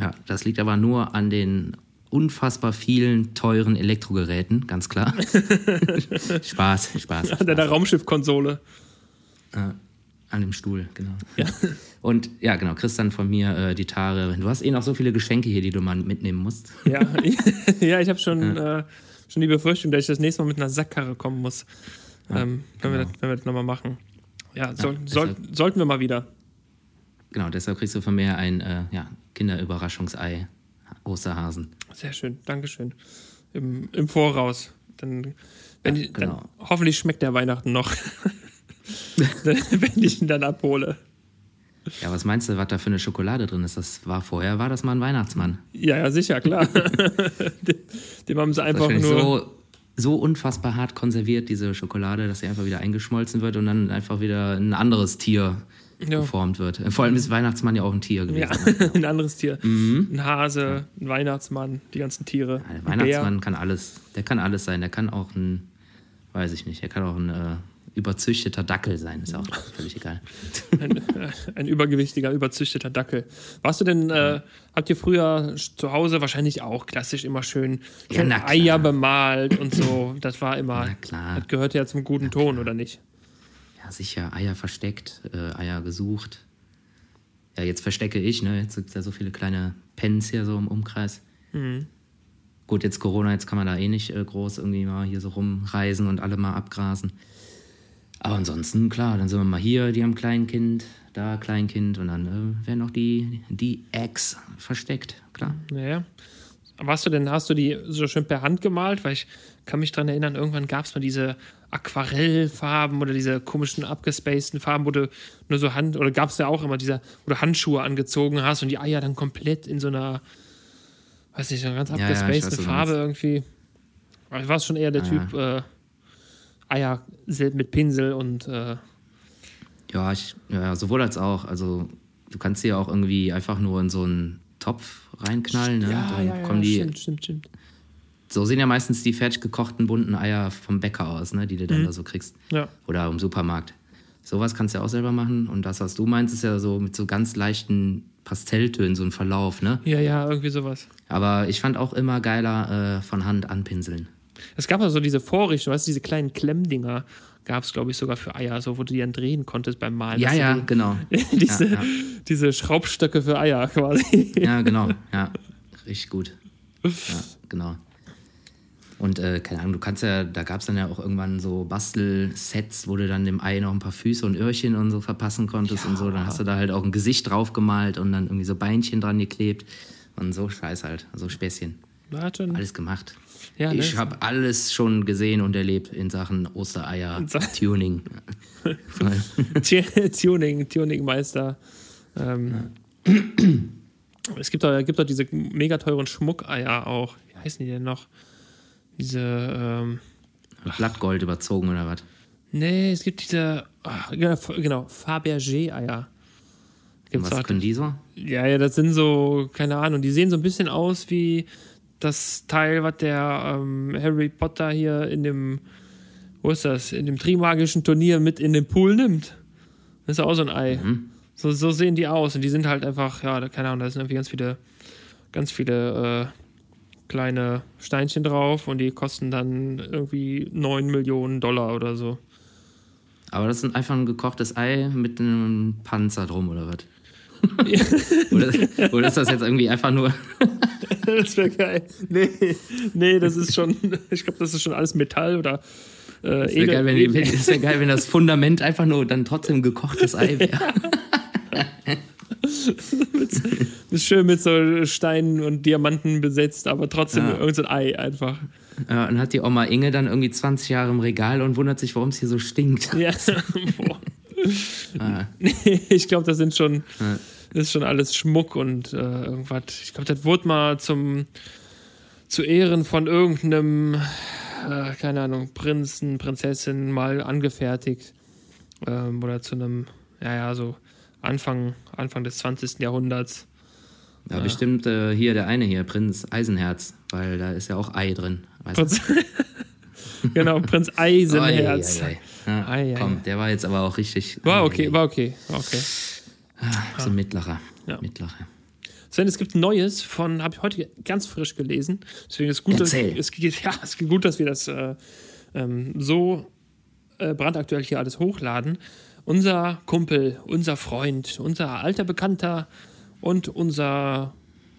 Ja, das liegt aber nur an den unfassbar vielen teuren Elektrogeräten, ganz klar. Spaß, Spaß. An der Raumschiffkonsole. An dem Stuhl, genau. Ja. Und ja, genau, kriegst dann von mir äh, die Tare. Du hast eh noch so viele Geschenke hier, die du mal mitnehmen musst. Ja, ja ich habe schon, äh, schon die Befürchtung, dass ich das nächste Mal mit einer Sackkarre kommen muss. ähm, wenn, wir genau. das, wenn wir das nochmal machen. Ja, soll, soll, sollten wir mal wieder. Genau, deshalb kriegst du von mir ein äh, ja, Kinderüberraschungsei, Osterhasen. Sehr schön, Dankeschön. Im, im Voraus. Dann, wenn Ja, genau. dann, hoffentlich schmeckt der Weihnachten noch. wenn ich ihn dann abhole. Ja, was meinst du, was da für eine Schokolade drin ist? Das war vorher, war das mal ein Weihnachtsmann. Ja, ja, sicher, klar. dem, dem haben sie einfach nur. so, so unfassbar hart konserviert, diese Schokolade, dass sie einfach wieder eingeschmolzen wird und dann einfach wieder ein anderes Tier Ja. geformt wird. Vor allem ist Weihnachtsmann ja auch ein Tier gewesen. Ja, ein anderes Tier. Ein Hase, ein Weihnachtsmann, die ganzen Tiere. Der Ein Weihnachtsmann kann alles, der kann alles sein. Der kann auch ein, weiß ich nicht, der kann auch ein äh, überzüchteter Dackel sein. Ist ja auch völlig egal. Ein, äh, ein übergewichtiger, überzüchteter Dackel. Warst du denn, äh, habt ihr früher zu Hause wahrscheinlich auch klassisch immer schön, Ja, schön klar. Eier bemalt und so? Das war immer, das gehört ja zum guten Ton, oder nicht? Ja, sicher, Eier versteckt, äh, Eier gesucht. Ja, jetzt verstecke ich, ne? Jetzt gibt es ja so viele kleine Pens hier so im Umkreis. Mhm. Gut, jetzt Corona, jetzt kann man da eh nicht äh, groß irgendwie mal hier so rumreisen und alle mal abgrasen. Aber ansonsten, klar, dann sind wir mal hier, die haben Kleinkind, da Kleinkind und dann äh, werden auch die, die Eggs versteckt, klar. Naja. Warst du denn, hast du die so schön per Hand gemalt? Weil ich kann mich daran erinnern, irgendwann gab es mal diese Aquarellfarben oder diese komischen abgespaceden Farben, wo du nur so Hand, oder gab es ja auch immer diese, wo du Handschuhe angezogen hast und die Eier dann komplett in so einer, weiß nicht, so einer ganz Ja, ja, abgespaceden was du Farbe irgendwie. Aber ich war schon eher der Ah, Typ äh, Eier mit Pinsel und äh, Ja, ich, ja, sowohl als auch. Also du kannst sie ja auch irgendwie einfach nur in so einen Topf reinknallen, ne? ja, dann ja, ja, kommen die stimmt, stimmt, stimmt. so sehen ja meistens die fertig gekochten bunten Eier vom Bäcker aus, ne, die du dann da so kriegst. Ja. Oder im Supermarkt. Sowas kannst du ja auch selber machen. Und das, was du meinst, ist ja so mit so ganz leichten Pastelltönen, so ein Verlauf, ne? Ja, ja, irgendwie sowas. Aber ich fand auch immer geiler äh, von Hand anpinseln. Es gab ja so diese Vorrichtung, weißt du, diese kleinen Klemmdinger gab es, glaube ich, sogar für Eier, so wo du die dann drehen konntest beim Malen. Ja, ja, die, genau. diese, Ja, ja. diese Schraubstöcke für Eier quasi. Ja, genau. Ja, richtig gut. Ja, genau. Und äh, keine Ahnung, du kannst ja, da gab es dann ja auch irgendwann so Bastelsets, wo du dann dem Ei noch ein paar Füße und Öhrchen und so verpassen konntest und so. Dann hast du da halt auch ein Gesicht drauf gemalt und dann irgendwie so Beinchen dran geklebt. Und so Scheiß halt, so Späßchen. Alles gemacht. Ja, ne? ich habe alles schon gesehen und erlebt in Sachen Ostereier, Tuning. Tu- Tuning, Tuningmeister. Ähm, Es gibt doch, gibt doch diese mega teuren Schmuckeier auch. Wie heißen die denn noch? Diese, ähm, Blattgold überzogen oder was? nee, es gibt diese, ach, genau, Fabergé-Eier. Gibt's Was auch. können die so? Ja, ja, das sind so, keine Ahnung, die sehen so ein bisschen aus wie das Teil, was der ähm, Harry Potter hier in dem, wo ist das, in dem Trimagischen Turnier mit in den Pool nimmt. Das ist auch so ein Ei. So, so sehen die aus und die sind halt einfach, ja, keine Ahnung, da sind irgendwie ganz viele, ganz viele äh, kleine Steinchen drauf und die kosten dann irgendwie 9 Millionen Dollar oder so. Aber das ist einfach ein gekochtes Ei mit einem Panzer drum oder was? oder, oder ist das jetzt irgendwie einfach nur. Das wäre geil. Nee, nee, das ist schon, ich glaube, das ist schon alles Metall oder äh, Es wäre geil, wenn, wenn, es wär geil, wenn das Fundament einfach nur dann trotzdem gekochtes Ei wäre. ist schön mit so Steinen und Diamanten besetzt, aber trotzdem Ja. irgend so ein Ei einfach. Ja, und hat die Oma Inge dann irgendwie 20 Jahre im Regal und wundert sich, warum es hier so stinkt. Ja. Boah. Ah, Nee, ich glaube, das sind schon, Ja. Ist schon alles Schmuck und äh, irgendwas. Ich glaube, das wurde mal zum zu Ehren von irgendeinem, äh, keine Ahnung, Prinzen, Prinzessin mal angefertigt. Ähm, oder zu einem, ja, ja, so Anfang, Anfang des 20. Jahrhunderts. ja, bestimmt äh, hier der eine hier, Prinz Eisenherz, weil da ist ja auch Ei drin. Prinz, genau, Prinz Eisenherz. Ei, ei, ei. Ja, komm, der war jetzt aber auch richtig. War okay, war okay, war okay. So ein mittlerer. Ja. Mittlerer. Sven, es gibt Neues von, habe ich heute ganz frisch gelesen. Deswegen ist gut, dass, es, geht- ja, es ist gut, dass wir das äh, ähm, so äh, brandaktuell hier alles hochladen. Unser Kumpel, unser Freund, unser alter Bekannter und unser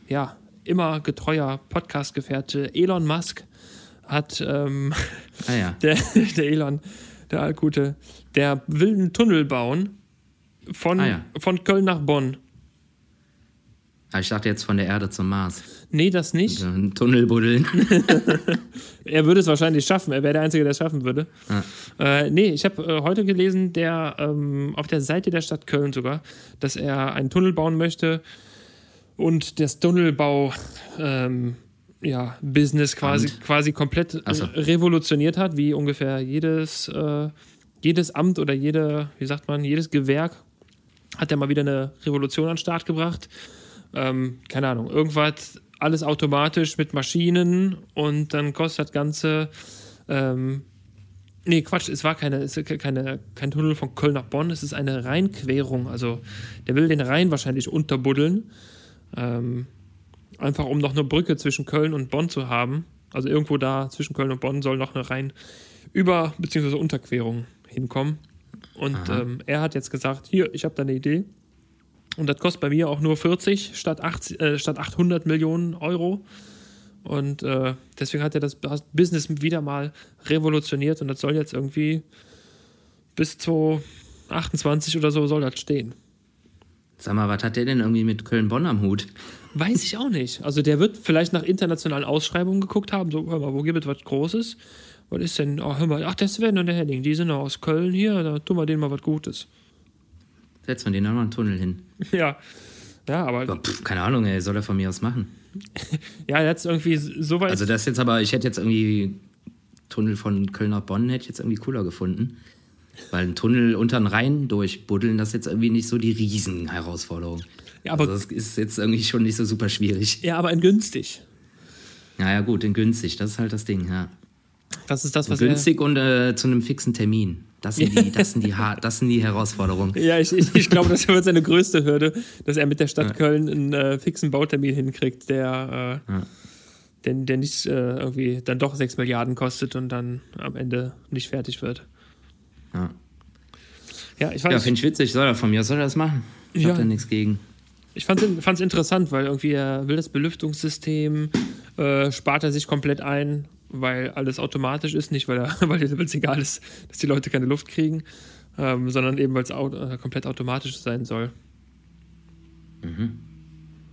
ja immer getreuer Podcast-Gefährte Elon Musk hat ähm, Ah ja. der, der Elon, der Altgute, der will einen Tunnel bauen von, Ah ja. von Köln nach Bonn. Ah, Ich dachte jetzt von der Erde zum Mars. Nee, das nicht. Ein Tunnel buddeln. Er würde es wahrscheinlich schaffen. Er wäre der Einzige, der es schaffen würde. Ja. Äh, nee, ich habe äh, heute gelesen, der ähm, auf der Seite der Stadt Köln sogar, dass er einen Tunnel bauen möchte und das Tunnelbau ähm, ja, Business quasi, Amt. quasi komplett Ach so. äh, revolutioniert hat, wie ungefähr jedes, äh, jedes Amt oder jede, wie sagt man, jedes Gewerk hat er mal wieder eine Revolution an den Start gebracht. Ähm, keine Ahnung, irgendwas, alles automatisch mit Maschinen und dann kostet das Ganze. Ähm, nee, Quatsch, es war keine, es keine, kein Tunnel von Köln nach Bonn, es ist eine Rheinquerung. Also der will den Rhein wahrscheinlich unterbuddeln. Ähm, einfach um noch eine Brücke zwischen Köln und Bonn zu haben. Also irgendwo da zwischen Köln und Bonn soll noch eine Rhein über- bzw. Unterquerung hinkommen. Und ähm, er hat jetzt gesagt, hier, ich habe da eine Idee. Und das kostet bei mir auch nur 40 statt, 80, äh, statt 800 Millionen Euro. Und äh, deswegen hat er das Business wieder mal revolutioniert und das soll jetzt irgendwie bis 2028 oder so soll das stehen. Sag mal, was hat der denn irgendwie mit Köln-Bonn am Hut? Weiß ich auch nicht. Also der wird vielleicht nach internationalen Ausschreibungen geguckt haben, so, hör mal, wo gibt es was Großes? Was ist denn, oh, hör mal, ach, der Sven und der Henning, die sind doch aus Köln hier, da tun wir denen mal was Gutes. Setzen wir den einen Tunnel hin. Ja. Ja, aber Aber, pff, keine Ahnung, ey, soll er von mir aus machen. ja, er hat es irgendwie so weit. Also das jetzt aber, ich hätte jetzt irgendwie Tunnel von Köln nach Bonn hätte ich jetzt irgendwie cooler gefunden. Weil ein Tunnel unter den Rhein durchbuddeln, das ist jetzt irgendwie nicht so die Riesenherausforderung. ja, aber, also das ist jetzt irgendwie schon nicht so super schwierig. ja, aber ein günstig. Naja, gut, in günstig, das ist halt das Ding, ja. Das ist das, was günstig und äh, zu einem fixen Termin. Das sind die, das sind die, das sind die Herausforderungen. Ja, ich, ich, ich glaube, das wird seine größte Hürde, dass er mit der Stadt ja. Köln einen äh, fixen Bautermin hinkriegt, der, äh, ja. der, der nicht äh, irgendwie dann doch 6 Milliarden kostet und dann am Ende nicht fertig wird. Ja. Ja, ich ja finde ich witzig. Soll er von mir, soll er das machen? Ich ja. habe da nichts gegen. Ich fand es interessant, weil irgendwie er will das Belüftungssystem, äh, spart er sich komplett ein, weil alles automatisch ist, nicht weil es egal ist, dass die Leute keine Luft kriegen, ähm, sondern eben weil es au äh, komplett automatisch sein soll. Mhm.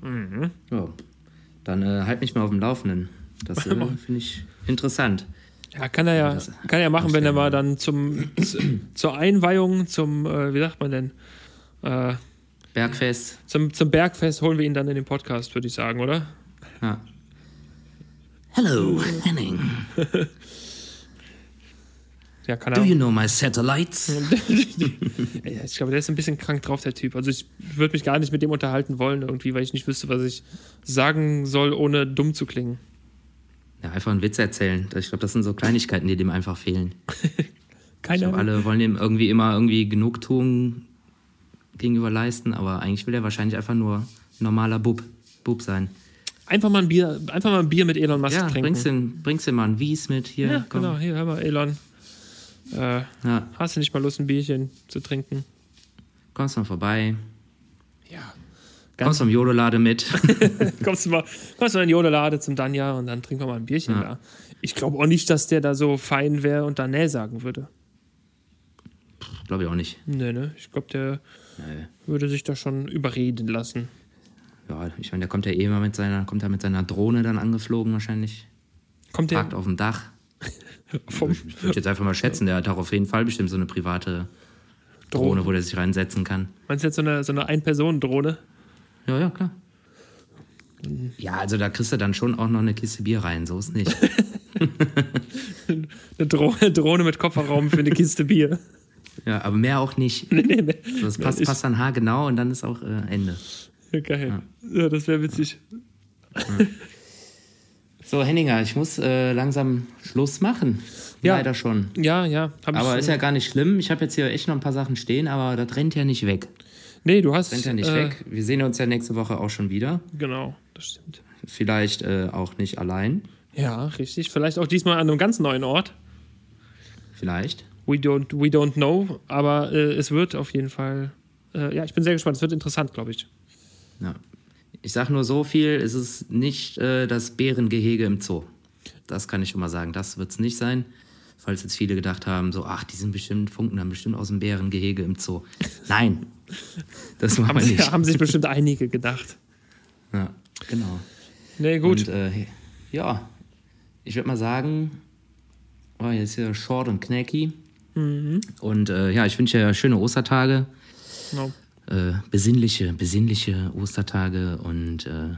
Mhm. Ja. Dann äh, halt mich mal auf dem Laufenden. Das äh, finde ich interessant. Ja, kann er ja, kann er ja machen, wenn er mal dann zum, zur Einweihung, zum, äh, wie sagt man denn? Äh, Bergfest. Zum, zum Bergfest holen wir ihn dann in den Podcast, würde ich sagen, oder? Ja. Hello, Henning. ja, kann er. Do you know my satellites? ich glaube, der ist ein bisschen krank drauf, der Typ. Also ich würde mich gar nicht mit dem unterhalten wollen, irgendwie, weil ich nicht wüsste, was ich sagen soll, ohne dumm zu klingen. Ja, einfach einen Witz erzählen. Ich glaube, das sind so Kleinigkeiten, die dem einfach fehlen. Keine ich glaub, alle wollen dem irgendwie immer irgendwie Genugtuung gegenüber leisten, aber eigentlich will er wahrscheinlich einfach nur normaler Bub, Bub sein. Einfach mal ein Bier, einfach mal ein Bier mit Elon Musk ja, trinken. Bringst du, bringst du mal ein Wies mit hier. Ja, komm. genau, hier, hör mal, Elon. Äh, ja. Hast du nicht mal Lust, ein Bierchen zu trinken? Kommst mal vorbei. Ja. Kommst du im Jodelade mit. kommst du mal, kommst du mal in Jodelade zum Danja und dann trinken wir mal ein Bierchen ja. da. Ich glaube auch nicht, dass der da so fein wäre und da nee sagen würde. Glaube ich auch nicht. Nee, ne? Ich glaube, der nee. würde sich da schon überreden lassen. Ja, ich meine, der kommt ja eh immer mit seiner, kommt ja mit seiner Drohne dann angeflogen wahrscheinlich. Kommt der? Parkt auf dem Dach. Vom ich würde jetzt einfach mal schätzen, der hat auch auf jeden Fall bestimmt so eine private Drohne, Drohne wo der sich reinsetzen kann. Meinst du jetzt so eine, so eine Ein-Personen-Drohne? Ja, ja, klar. Ja, also da kriegst du dann schon auch noch eine Kiste Bier rein, so ist nicht. eine Drohne, Drohne mit Kofferraum für eine Kiste Bier. Ja, aber mehr auch nicht. Nee, nee, nee. das passt, passt dann haargenau und dann ist auch äh, Ende. Ja, geil. Ja, ja das wäre witzig. Ja. So, Henninger, ich muss äh, langsam Schluss machen. Ja. Leider schon. Ja, ja. aber ist ja gar nicht schlimm. Ich habe jetzt hier echt noch ein paar Sachen stehen, aber das rennt ja nicht weg. Nee, du hast. Rennt ja nicht äh, weg. Wir sehen uns ja nächste Woche auch schon wieder. Genau, das stimmt. Vielleicht äh, auch nicht allein. Ja, richtig. Vielleicht auch diesmal an einem ganz neuen Ort. Vielleicht. We don't, we don't know, aber äh, es wird auf jeden Fall. Äh, ja, ich bin sehr gespannt. Es wird interessant, glaube ich. Ja. Ich sage nur so viel: Es ist nicht äh, das Bärengehege im Zoo. Das kann ich schon mal sagen. Das wird es nicht sein. Falls jetzt viele gedacht haben, so, ach, die sind bestimmt, funken dann bestimmt aus dem Bärengehege im Zoo. Nein, das machen wir nicht. haben sich bestimmt einige gedacht. Ja, genau. Nee, gut. Und, äh, ja, ich würde mal sagen, oh, hier ist ja short und knacky. Mhm. Und äh, ja, ich wünsche ja schöne Ostertage. Genau. Äh, besinnliche, besinnliche Ostertage und äh,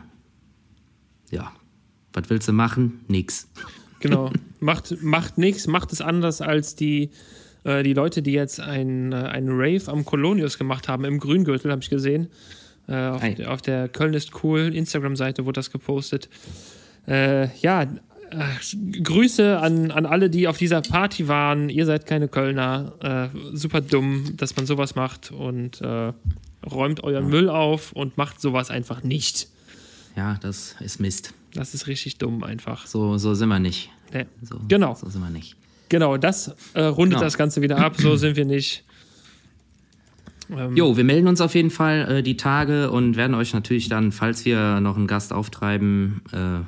ja, was willst du machen? Nix. Genau. macht macht nichts, macht es anders als die, äh, die Leute, die jetzt ein, äh, ein Rave am Colonius gemacht haben, im Grüngürtel, habe ich gesehen. Äh, auf, der, auf, der Köln ist cool Instagram-Seite wurde das gepostet. Äh, ja, Grüße an, an alle, die auf dieser Party waren. Ihr seid keine Kölner. Äh, super dumm, dass man sowas macht und äh, räumt euren ja. Müll auf und macht sowas einfach nicht. Ja, das ist Mist. Das ist richtig dumm einfach. So, so sind wir nicht. Nee. So, genau. So sind wir nicht. Genau, das äh, rundet genau. das Ganze wieder ab. So sind wir nicht. Ähm, jo, wir melden uns auf jeden Fall äh, die Tage und werden euch natürlich dann, falls wir noch einen Gast auftreiben, äh,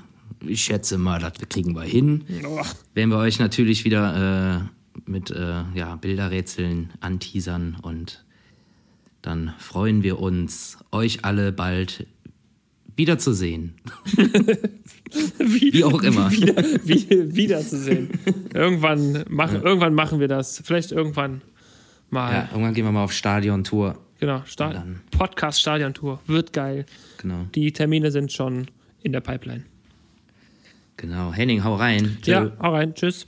ich schätze mal, das kriegen wir hin. Oh. Werden wir euch natürlich wieder äh, mit äh, ja, Bilderrätseln anteasern und dann freuen wir uns, euch alle bald wiederzusehen. wie, wie, auch immer. Wieder, wie, wiederzusehen. Irgendwann, mach, ja. irgendwann machen wir das. Vielleicht irgendwann mal. Ja, irgendwann gehen wir mal auf Stadion-Tour. Genau, Sta Podcast-Stadion-Tour. Wird geil. Genau. Die Termine sind schon in der Pipeline. Genau. Henning, hau rein. Ja, hau rein. Tschüss.